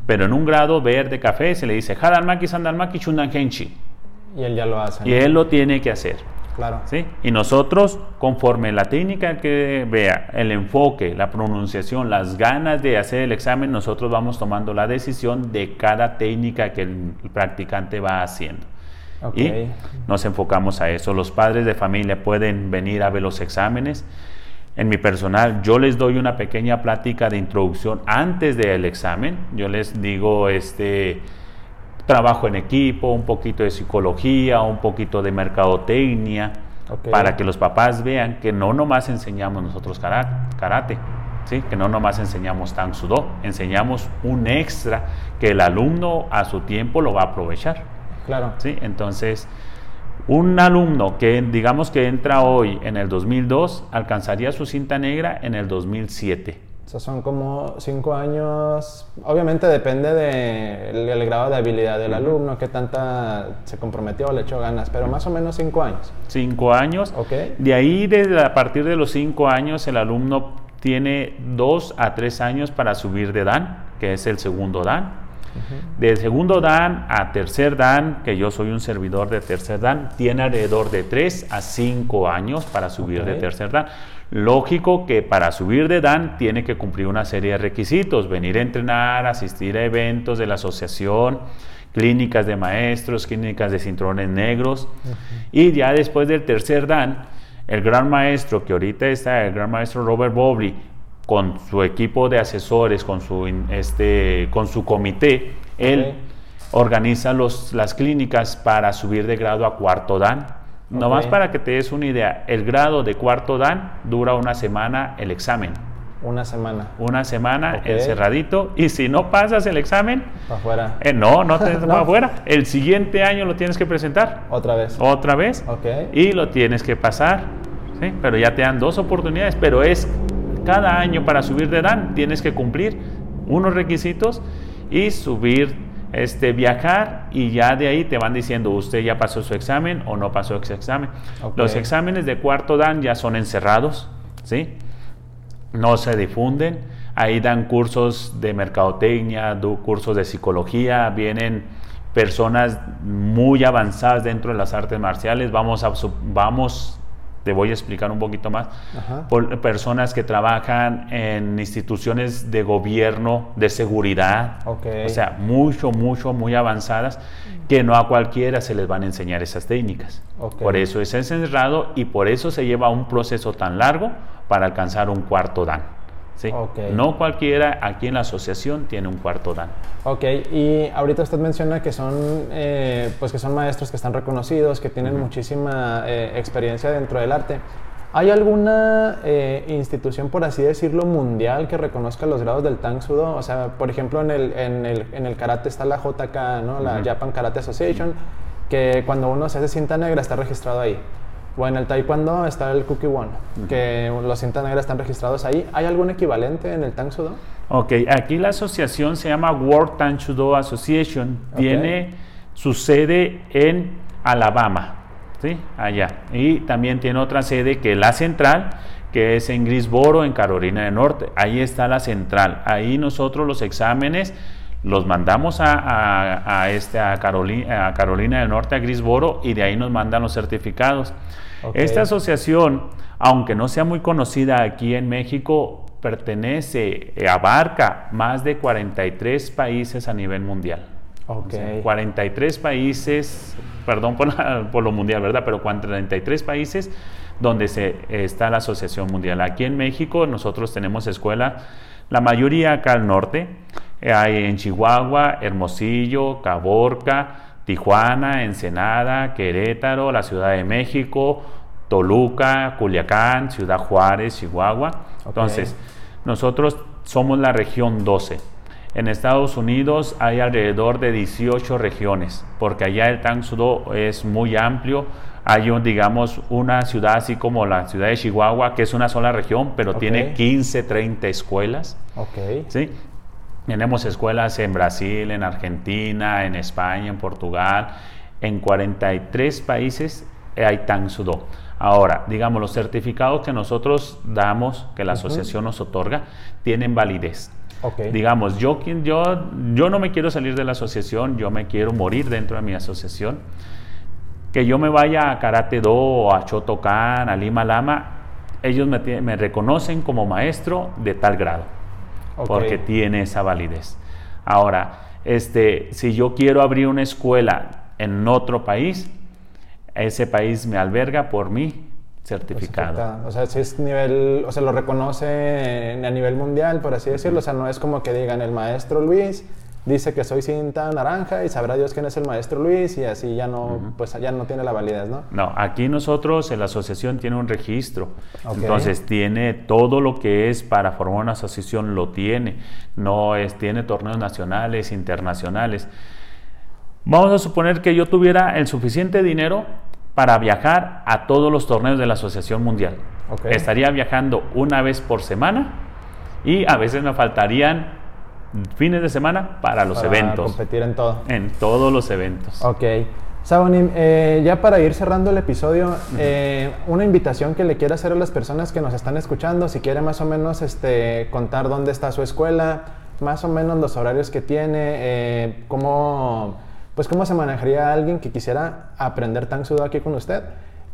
Pero en un grado verde café se le dice Hadan Maki Sandan Maki Shundan Henchi Y él ya lo hace. y ¿no? él lo tiene que hacer. Claro. ¿sí? Y nosotros, conforme la técnica que vea, el enfoque, la pronunciación, las ganas de hacer el examen, nosotros vamos tomando la decisión de cada técnica que el practicante va haciendo. Ok. Y nos enfocamos a eso. Los padres de familia pueden venir a ver los exámenes. En mi personal, yo les doy una pequeña plática de introducción antes del examen. Yo les digo, este, trabajo en equipo, un poquito de psicología, un poquito de mercadotecnia, Ok. para que los papás vean que no nomás enseñamos nosotros kara- karate, ¿sí? que no nomás enseñamos tang sudo, enseñamos un extra que el alumno a su tiempo lo va a aprovechar. Claro. ¿sí? Entonces, un alumno que digamos que entra hoy en el 2002 alcanzaría su cinta negra en el 2007. O sea, son como cinco años. Obviamente depende del el grado de habilidad del alumno, qué tanta se comprometió, le echó ganas, pero más o menos cinco años. Cinco años. Ok. De ahí, desde a partir de los cinco años, el alumno tiene dos a tres años para subir de Dan, que es el segundo Dan. Del segundo Dan a tercer Dan, que yo soy un servidor de tercer Dan, tiene alrededor de tres a cinco años para subir de tercer Dan. Lógico que para subir de Dan tiene que cumplir una serie de requisitos, venir a entrenar, asistir a eventos de la asociación, clínicas de maestros, clínicas de cinturones negros. Y ya después del tercer Dan, el gran maestro que ahorita está, el gran maestro Robert Bobley, con su equipo de asesores, con su, este, con su comité, él organiza los, las clínicas para subir de grado a cuarto Dan. Nomás Ok. para que te des una idea, el grado de cuarto Dan dura una semana el examen. Una semana. Una semana Ok. encerradito. Y si no pasas el examen, Para afuera. eh, no, no te [laughs] No. para afuera. El siguiente año lo tienes que presentar Otra vez. otra vez Ok. y lo tienes que pasar. ¿sí? Pero ya te dan dos oportunidades, pero es cada año para subir de Dan tienes que cumplir unos requisitos y subir, este, viajar y ya de ahí te van diciendo usted ya pasó su examen o no pasó ese examen. Los exámenes de cuarto Dan ya son encerrados, ¿sí? no se difunden. Ahí dan cursos de mercadotecnia, cursos de psicología, vienen personas muy avanzadas dentro de las artes marciales. Vamos a, vamos, te voy a explicar un poquito más. Ajá. Por- personas que trabajan en instituciones de gobierno, de seguridad, Ok. o sea, mucho, mucho, muy avanzadas, que no a cualquiera se les van a enseñar esas técnicas. Ok. Por eso es encerrado y por eso se lleva un proceso tan largo para alcanzar un cuarto dan. ¿Sí? Ok. No cualquiera aquí en la asociación tiene un cuarto dan. Ok, y ahorita usted menciona que son, eh, pues que son maestros que están reconocidos, que tienen muchísima eh, experiencia dentro del arte. ¿Hay alguna eh, institución, por así decirlo, mundial que reconozca los grados del Tang Sudo? O sea, por ejemplo, en el, en el, en el karate está la JK, ¿no? La Ujú. Japan Karate Association, que cuando uno se hace cinta negra está registrado ahí. O en el Taekwondo está el Cookie One, que los cintas negras están registrados ahí. ¿Hay algún equivalente en el Tang Sudo? Ok, aquí la asociación se llama World Tanchudo Association. Tiene su sede en Alabama, ¿sí? Allá. Y también tiene otra sede que es la central, que es en Greensboro, en Carolina del Norte. Ahí está la central. Ahí nosotros los exámenes los mandamos a, a- a este, a, Carolina, a Carolina del Norte, a Greensboro, y de ahí nos mandan los certificados. Esta asociación, aunque no sea muy conocida aquí en México, pertenece, eh, abarca más de 43 países a nivel mundial. Ok. O sea, 43 países, perdón por, la- por lo mundial, ¿verdad? Pero 43 países donde se, está la Asociación Mundial. Aquí en México nosotros tenemos escuelas, la mayoría acá al norte, hay en Chihuahua, Hermosillo, Caborca, Tijuana, Ensenada, Querétaro, la Ciudad de México, Toluca, Culiacán, Ciudad Juárez, Chihuahua. Entonces, nosotros somos la región 12. En Estados Unidos hay alrededor de 18 regiones, porque allá el Tang Sudo es muy amplio. Hay, un, digamos, una ciudad así como la ciudad de Chihuahua, que es una sola región, pero tiene 15, 30 escuelas. Ok. ¿sí? Tenemos escuelas en Brasil, en Argentina, en España, en Portugal, en 43 países hay Tang Sudo. Ahora, digamos, los certificados que nosotros damos, que la asociación nos otorga, tienen validez. Ok. Digamos, yo, yo, yo no me quiero salir de la asociación, yo me quiero morir dentro de mi asociación. Que yo me vaya a Karate Do a Shotokan, a Lima Lama, ellos me, me reconocen como maestro de tal grado Porque tiene esa validez. Ahora, este, si yo quiero abrir una escuela en otro país, ese país me alberga por mi certificado. Certificado. O sea, si es nivel, o sea, lo reconoce a nivel mundial, por así decirlo. O sea, no es como que digan el maestro Luis dice que soy cinta naranja y sabrá Dios quién es el maestro Luis y así ya no, pues ya no tiene la validez, ¿no? No, aquí nosotros, en la asociación tiene un registro. Entonces, tiene todo lo que es para formar una asociación, lo tiene. No es, tiene torneos nacionales, internacionales. Vamos a suponer que yo tuviera el suficiente dinero para viajar a todos los torneos de la Asociación Mundial. Estaría viajando una vez por semana y a veces me faltarían fines de semana para los Para eventos. competir en todo. En todos los eventos. Ok. Sabonim, eh, ya para ir cerrando el episodio, eh, una invitación que le quiera hacer a las personas que nos están escuchando, si quiere más o menos este, contar dónde está su escuela, más o menos los horarios que tiene, eh, cómo, pues cómo se manejaría alguien que quisiera aprender Tang Sudo aquí con usted.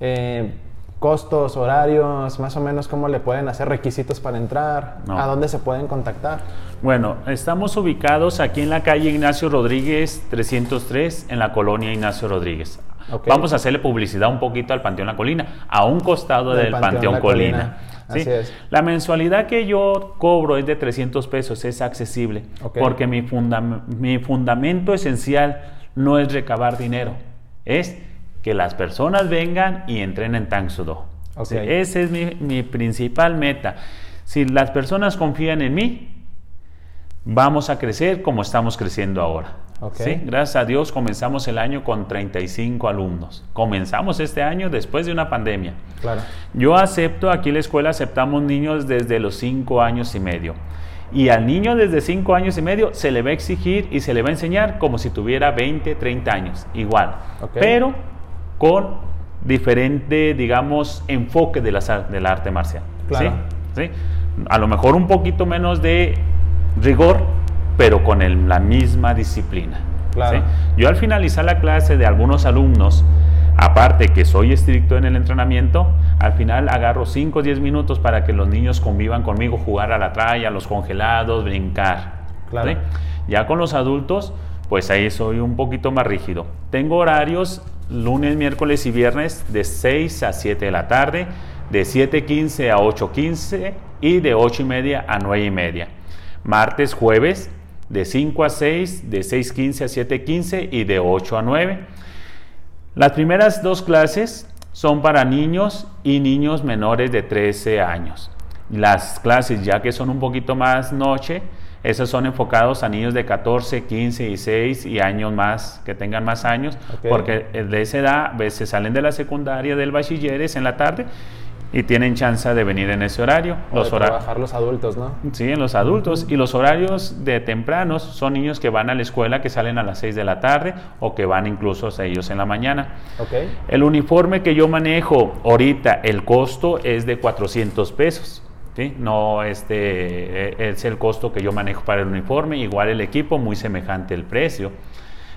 Eh, costos, horarios, más o menos cómo le pueden hacer requisitos para entrar, No. a dónde se pueden contactar. Bueno, estamos ubicados aquí en la calle Ignacio Rodríguez 303, en la colonia Ignacio Rodríguez. Vamos a hacerle publicidad un poquito al Panteón La Colina, a un costado Del del, Panteón Panteón, La Colina. Colina. ¿sí? Así es. La mensualidad que yo cobro es de 300 pesos, es accesible, porque mi, fundam- mi fundamento esencial no es recabar dinero, es que las personas vengan y entren en Tang Sudo. Sí, esa es mi, mi principal meta. Si las personas confían en mí, vamos a crecer como estamos creciendo ahora. ¿sí? Gracias a Dios comenzamos el año con 35 alumnos. Comenzamos este año después de una pandemia. Claro. Yo acepto, aquí en la escuela aceptamos niños desde los 5 años y medio. Y al niño desde 5 años y medio se le va a exigir y se le va a enseñar como si tuviera 20, 30 años, igual. Pero con diferente, digamos, enfoque de la, del arte marcial. Claro. ¿Sí? A lo mejor un poquito menos de rigor, pero con la misma disciplina. Claro. Yo al finalizar la clase de algunos alumnos, aparte que soy estricto en el entrenamiento, al final agarro 5 o 10 minutos para que los niños convivan conmigo, jugar a la tralla, los congelados, brincar. Claro. Ya con los adultos, pues ahí soy un poquito más rígido. Tengo horarios lunes, miércoles y viernes de 6 a 7 de la tarde, de 7.15 a 8.15 y de 8 y media a 9 y media. Martes, jueves, de 5 a 6, de 6.15 a 7.15 y de 8 a 9. Las primeras dos clases son para niños y niños menores de 13 años. Las clases ya que son un poquito más noche, esos son enfocados a niños de 14, 15 y 6 y años más, que tengan más años, porque de esa edad a veces salen de la secundaria, del bachilleres en la tarde y tienen chance de venir en ese horario. O los de trabajar los adultos, ¿no? Sí, en los adultos. Y los horarios de tempranos son niños que van a la escuela, que salen a las 6 de la tarde o que van incluso ellos en la mañana. Okay. El uniforme que yo manejo ahorita, el costo es de 400 pesos. No este, e, es el costo que yo manejo para el uniforme, igual el equipo, muy semejante el precio.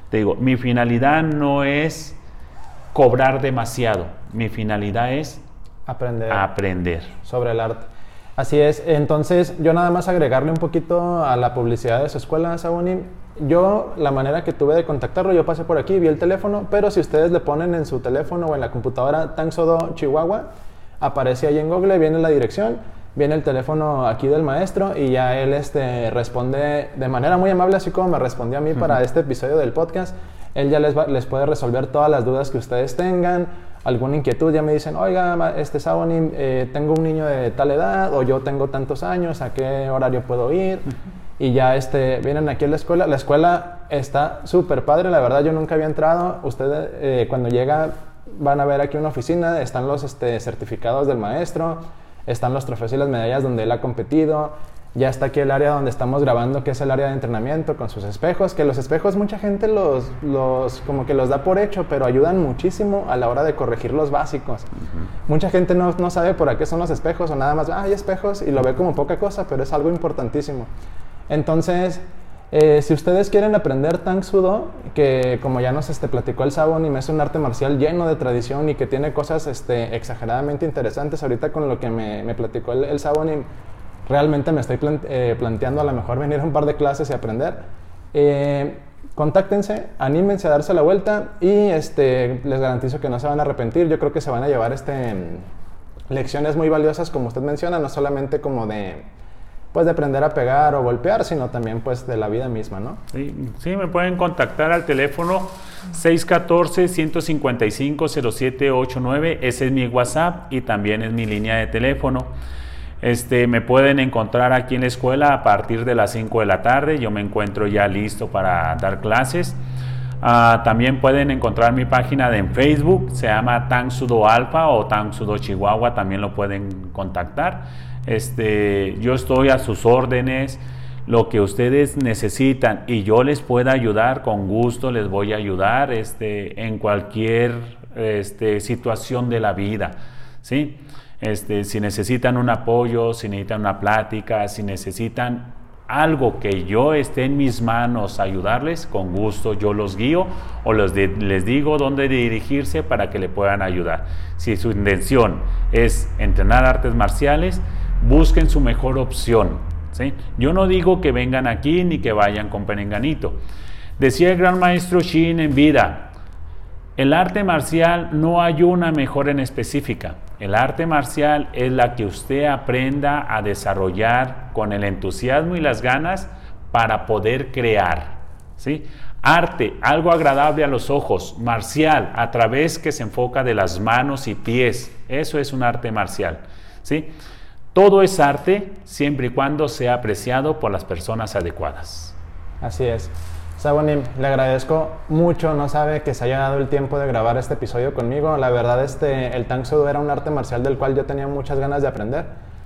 Te digo, mi finalidad no es cobrar demasiado, mi finalidad es aprender, aprender. sobre el arte. Así es, entonces yo nada más agregarle un poquito a la publicidad de su escuela, Sabonim. Yo, la manera que tuve de contactarlo, yo pasé por aquí, vi el teléfono, pero si ustedes le ponen en su teléfono o en la computadora Tangsodo Chihuahua, aparece ahí en Google, viene la dirección viene el teléfono aquí del maestro y ya él este, responde de manera muy amable, así como me respondió a mí para este episodio del podcast. Él ya les, les puede resolver todas las dudas que ustedes tengan, alguna inquietud, ya me dicen, oiga, este Sabonim, eh, tengo un niño de tal edad o yo tengo tantos años, ¿a qué horario puedo ir? Y ya este, vienen aquí a la escuela. La escuela está súper padre, la verdad yo nunca había entrado. Ustedes eh, cuando llega van a ver aquí una oficina, están los este, certificados del maestro están los trofeos y las medallas donde él ha competido, ya está aquí el área donde estamos grabando, que es el área de entrenamiento con sus espejos, que los espejos mucha gente los, los como que los da por hecho, pero ayudan muchísimo a la hora de corregir los básicos. Mucha gente no, no, sabe por qué son los espejos o nada más, ah, hay espejos y lo ve como poca cosa, pero es algo importantísimo. Entonces, eh, si ustedes quieren aprender Tang Sudo, que como ya nos este, platicó el Sabon, es un arte marcial lleno de tradición y que tiene cosas este, exageradamente interesantes, ahorita con lo que me, me platicó el, el realmente me estoy eh, planteando a lo mejor venir a un par de clases y aprender. Eh, contáctense, anímense a darse la vuelta y este, les garantizo que no se van a arrepentir. Yo creo que se van a llevar este, lecciones muy valiosas, como usted menciona, no solamente como de pues de aprender a pegar o golpear, sino también pues de la vida misma, ¿no? Sí, sí me pueden contactar al teléfono 614-155-0789, ese es mi WhatsApp y también es mi línea de teléfono. Este, me pueden encontrar aquí en la escuela a partir de las 5 de la tarde, yo me encuentro ya listo para dar clases. Ah, también pueden encontrar mi página en Facebook, se llama Tang Sudo Alpha o Tang Sudo Chihuahua, también lo pueden contactar. Este, yo estoy a sus órdenes, lo que ustedes necesitan y yo les pueda ayudar, con gusto les voy a ayudar este, en cualquier este, situación de la vida. ¿sí? Este, si necesitan un apoyo, si necesitan una plática, si necesitan algo que yo esté en mis manos ayudarles, con gusto yo los guío o les, digo dónde dirigirse para que le puedan ayudar. Si su intención es entrenar artes marciales, busquen su mejor opción. Yo no digo que vengan aquí ni que vayan con perenganito. Decía el gran maestro Shin en vida, el arte marcial no hay una mejor en específica. El arte marcial es la que usted aprenda a desarrollar con el entusiasmo y las ganas para poder crear. ¿sí? Arte, algo agradable a los ojos, marcial, a través que se enfoca de las manos y pies. Eso es un arte marcial. ¿sí? todo es arte siempre y cuando sea apreciado por las personas adecuadas. Así es. Sabonim, le agradezco mucho, no sabe que se haya dado el tiempo de grabar este episodio conmigo. La verdad, este, el Tang Soo era un arte marcial del cual yo tenía muchas ganas de aprender.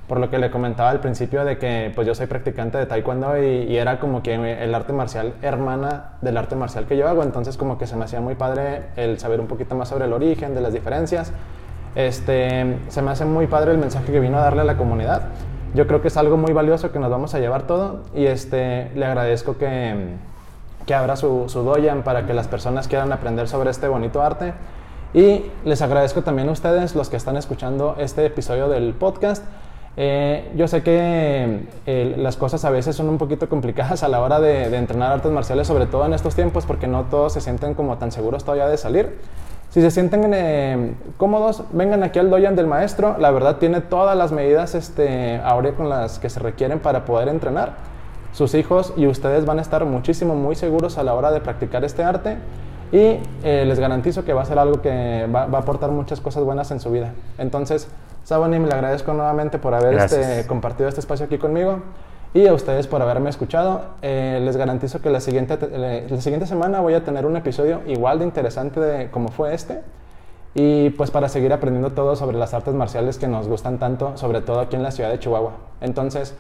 Por lo que le comentaba al principio de que pues yo soy practicante de taekwondo y, y, era como que el arte marcial hermana del arte marcial que yo hago. Entonces como que se me hacía muy padre el saber un poquito más sobre el origen, de las diferencias. Este, se me hace muy padre el mensaje que vino a darle a la comunidad. Yo creo que es algo muy valioso que nos vamos a llevar todo y este, le agradezco que que abra su, doyan para que las personas quieran aprender sobre este bonito arte. Y les agradezco también a ustedes, los que están escuchando este episodio del podcast. Eh, yo sé que eh, las cosas a veces son un poquito complicadas a la hora de, de, entrenar artes marciales, sobre todo en estos tiempos, porque no todos se sienten como tan seguros todavía de salir. Si se sienten eh, cómodos, vengan aquí al doyan del maestro. La verdad tiene todas las medidas este, ahora con las que se requieren para poder entrenar sus hijos y ustedes van a estar muchísimo, muy seguros a la hora de practicar este arte y eh, les garantizo que va a ser algo que va, va, a aportar muchas cosas buenas en su vida. Entonces, Sabonim, le agradezco nuevamente por haber este, compartido este espacio aquí conmigo y a ustedes por haberme escuchado. Eh, les garantizo que la siguiente, la siguiente semana voy a tener un episodio igual de interesante de como fue este. Y pues para seguir aprendiendo todo sobre las artes marciales que nos gustan tanto, sobre todo aquí en la ciudad de Chihuahua. Entonces,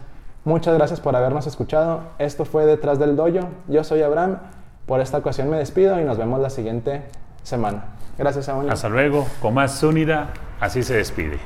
Muchas gracias por habernos escuchado. Esto fue Detrás del Doyo. Yo soy Abraham. Por esta ocasión me despido y nos vemos la siguiente semana. Gracias, Abraham. Hasta luego. Con más unidad, así se despide.